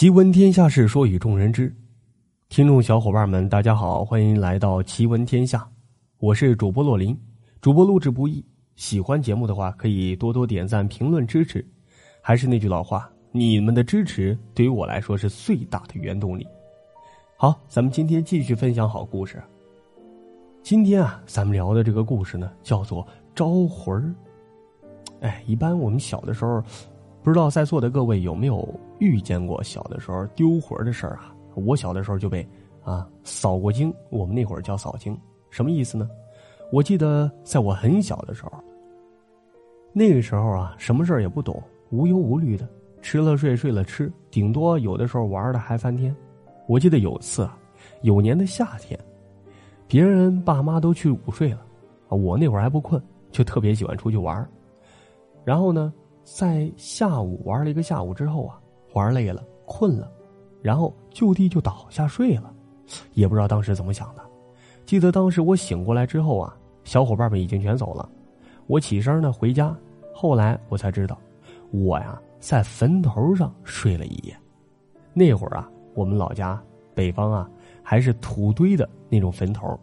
奇闻天下事，说与众人知。听众小伙伴们，大家好，欢迎来到奇闻天下，我是主播洛林。主播录制不易，喜欢节目的话，可以多多点赞、评论支持。还是那句老话，你们的支持对于我来说是最大的原动力。好，咱们今天继续分享好故事。今天啊，咱们聊的这个故事呢，叫做招魂儿。哎，一般我们小的时候。不知道在座的各位有没有遇见过小的时候丢魂的事儿啊？我小的时候就被啊扫过经，我们那会儿叫扫经，什么意思呢？我记得在我很小的时候，那个时候啊，什么事儿也不懂，无忧无虑的，吃了睡，睡了吃，顶多有的时候玩的还翻天。我记得有次啊，有年的夏天，别人爸妈都去午睡了，啊，我那会儿还不困，就特别喜欢出去玩然后呢？在下午玩了一个下午之后啊，玩累了，困了，然后就地就倒下睡了，也不知道当时怎么想的。记得当时我醒过来之后啊，小伙伴们已经全走了，我起身呢回家，后来我才知道，我呀在坟头上睡了一夜。那会儿啊，我们老家北方啊还是土堆的那种坟头，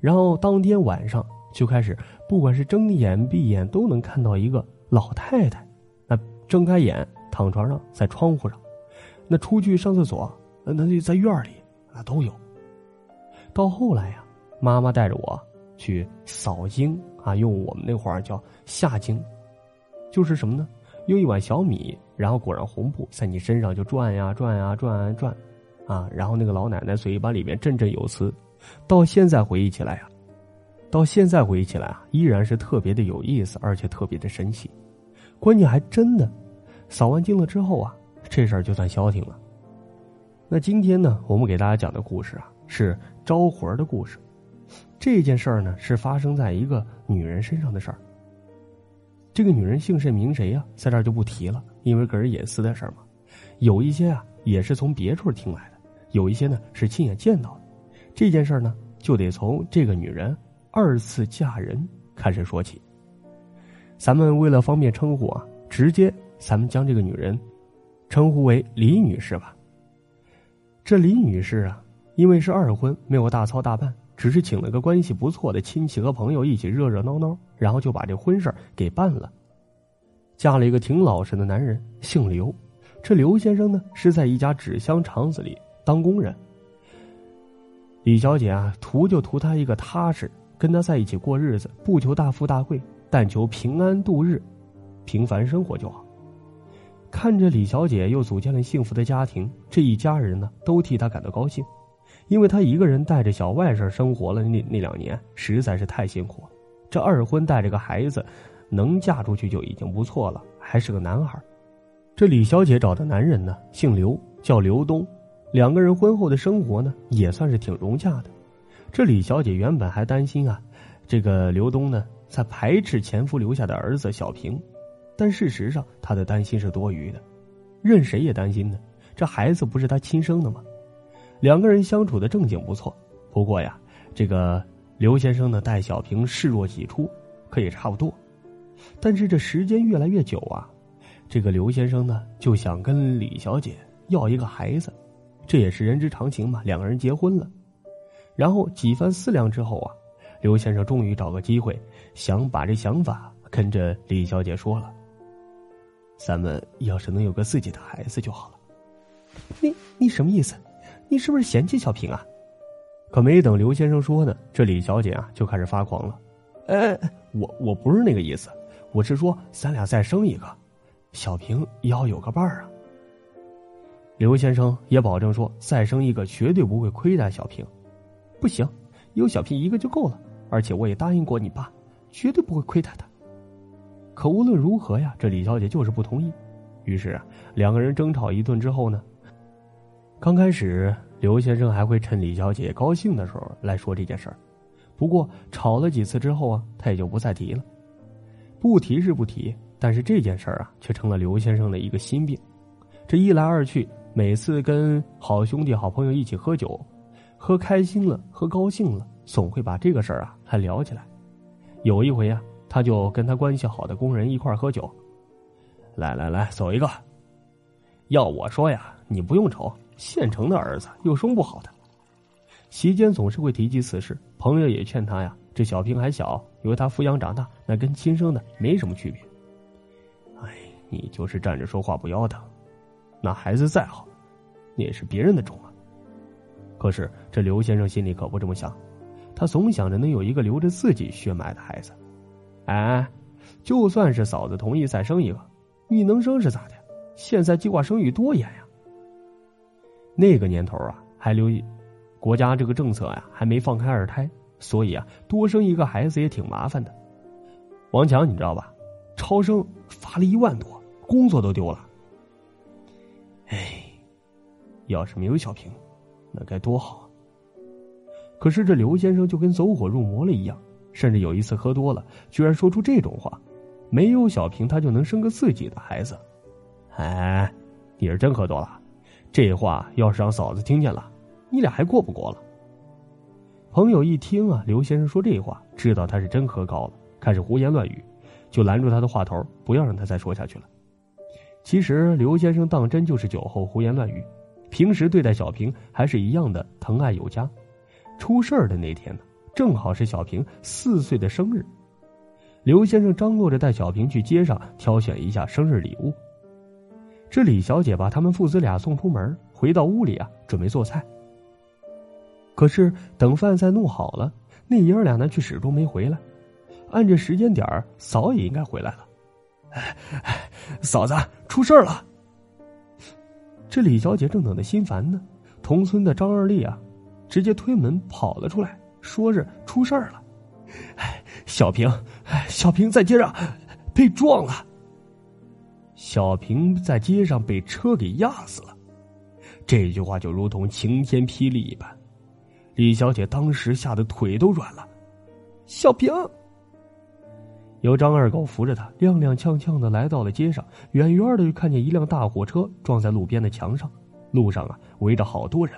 然后当天晚上就开始，不管是睁眼闭眼都能看到一个。老太太，那睁开眼躺床上，在窗户上，那出去上厕所，那那在院里，那都有。到后来呀，妈妈带着我去扫经啊，用我们那会儿叫下经，就是什么呢？用一碗小米，然后裹上红布，在你身上就转呀转呀转啊转，啊，然后那个老奶奶嘴巴里面振振有词。到现在回忆起来呀，到现在回忆起来啊，依然是特别的有意思，而且特别的神奇。关键还真的，扫完经了之后啊，这事儿就算消停了。那今天呢，我们给大家讲的故事啊，是招魂的故事。这件事儿呢，是发生在一个女人身上的事儿。这个女人姓甚名谁呀？在这儿就不提了，因为个人隐私的事儿嘛。有一些啊，也是从别处听来的；有一些呢，是亲眼见到的。这件事儿呢，就得从这个女人二次嫁人开始说起。咱们为了方便称呼啊，直接咱们将这个女人称呼为李女士吧。这李女士啊，因为是二婚，没有大操大办，只是请了个关系不错的亲戚和朋友一起热热闹闹，然后就把这婚事给办了。嫁了一个挺老实的男人，姓刘。这刘先生呢，是在一家纸箱厂子里当工人。李小姐啊，图就图他一个踏实，跟他在一起过日子，不求大富大贵。但求平安度日，平凡生活就好。看着李小姐又组建了幸福的家庭，这一家人呢都替她感到高兴，因为她一个人带着小外甥生活了那那两年实在是太辛苦了。这二婚带着个孩子，能嫁出去就已经不错了，还是个男孩。这李小姐找的男人呢姓刘，叫刘东，两个人婚后的生活呢也算是挺融洽的。这李小姐原本还担心啊，这个刘东呢。在排斥前夫留下的儿子小平，但事实上她的担心是多余的，任谁也担心呢。这孩子不是他亲生的吗？两个人相处的正经不错，不过呀，这个刘先生呢待小平视若己出，可也差不多。但是这时间越来越久啊，这个刘先生呢就想跟李小姐要一个孩子，这也是人之常情嘛。两个人结婚了，然后几番思量之后啊。刘先生终于找个机会，想把这想法跟着李小姐说了。咱们要是能有个自己的孩子就好了。你你什么意思？你是不是嫌弃小平啊？可没等刘先生说呢，这李小姐啊就开始发狂了。哎，我我不是那个意思，我是说咱俩再生一个，小平也要有个伴儿啊。刘先生也保证说，再生一个绝对不会亏待小平。不行，有小平一个就够了。而且我也答应过你爸，绝对不会亏待他。可无论如何呀，这李小姐就是不同意。于是啊，两个人争吵一顿之后呢，刚开始刘先生还会趁李小姐高兴的时候来说这件事儿。不过吵了几次之后啊，他也就不再提了。不提是不提，但是这件事儿啊，却成了刘先生的一个心病。这一来二去，每次跟好兄弟、好朋友一起喝酒，喝开心了，喝高兴了。总会把这个事儿啊还聊起来。有一回啊，他就跟他关系好的工人一块喝酒。来来来，走一个。要我说呀，你不用愁，县城的儿子有什么不好的？席间总是会提及此事，朋友也劝他呀，这小平还小，由他抚养长大，那跟亲生的没什么区别。哎，你就是站着说话不腰疼，那孩子再好，那也是别人的种啊。可是这刘先生心里可不这么想，他总想着能有一个留着自己血脉的孩子。哎，就算是嫂子同意再生一个，你能生是咋的？现在计划生育多严呀！那个年头啊，还留国家这个政策呀，还没放开二胎，所以啊，多生一个孩子也挺麻烦的。王强，你知道吧？超生罚了一万多，工作都丢了。哎，要是没有小平，那该多好啊！可是这刘先生就跟走火入魔了一样，甚至有一次喝多了，居然说出这种话：没有小平，他就能生个自己的孩子。哎，你是真喝多了，这话要是让嫂子听见了，你俩还过不过了？朋友一听啊，刘先生说这话，知道他是真喝高了，开始胡言乱语，就拦住他的话头，不要让他再说下去了。其实刘先生当真就是酒后胡言乱语，平时对待小平还是一样的疼爱有加。出事儿的那天呢，正好是小平四岁的生日，刘先生张罗着带小平去街上挑选一下生日礼物。这李小姐把他们父子俩送出门，回到屋里啊，准备做菜。可是等饭菜弄好了，那爷儿俩呢却始终没回来。按这时间点儿嫂也应该回来了。哎，嫂子出事儿了！这李小姐正等的心烦呢，同村的张二丽啊，直接推门跑了出来，说是出事儿了。哎，小平，小平在街上被撞了。小平在街上被车给压死了，这句话就如同晴天霹雳一般，李小姐当时吓得腿都软了。小平，由张二狗扶着他，踉踉跄跄的来到了街上，远远的就看见一辆大货车撞在路边的墙上，路上啊围着好多人，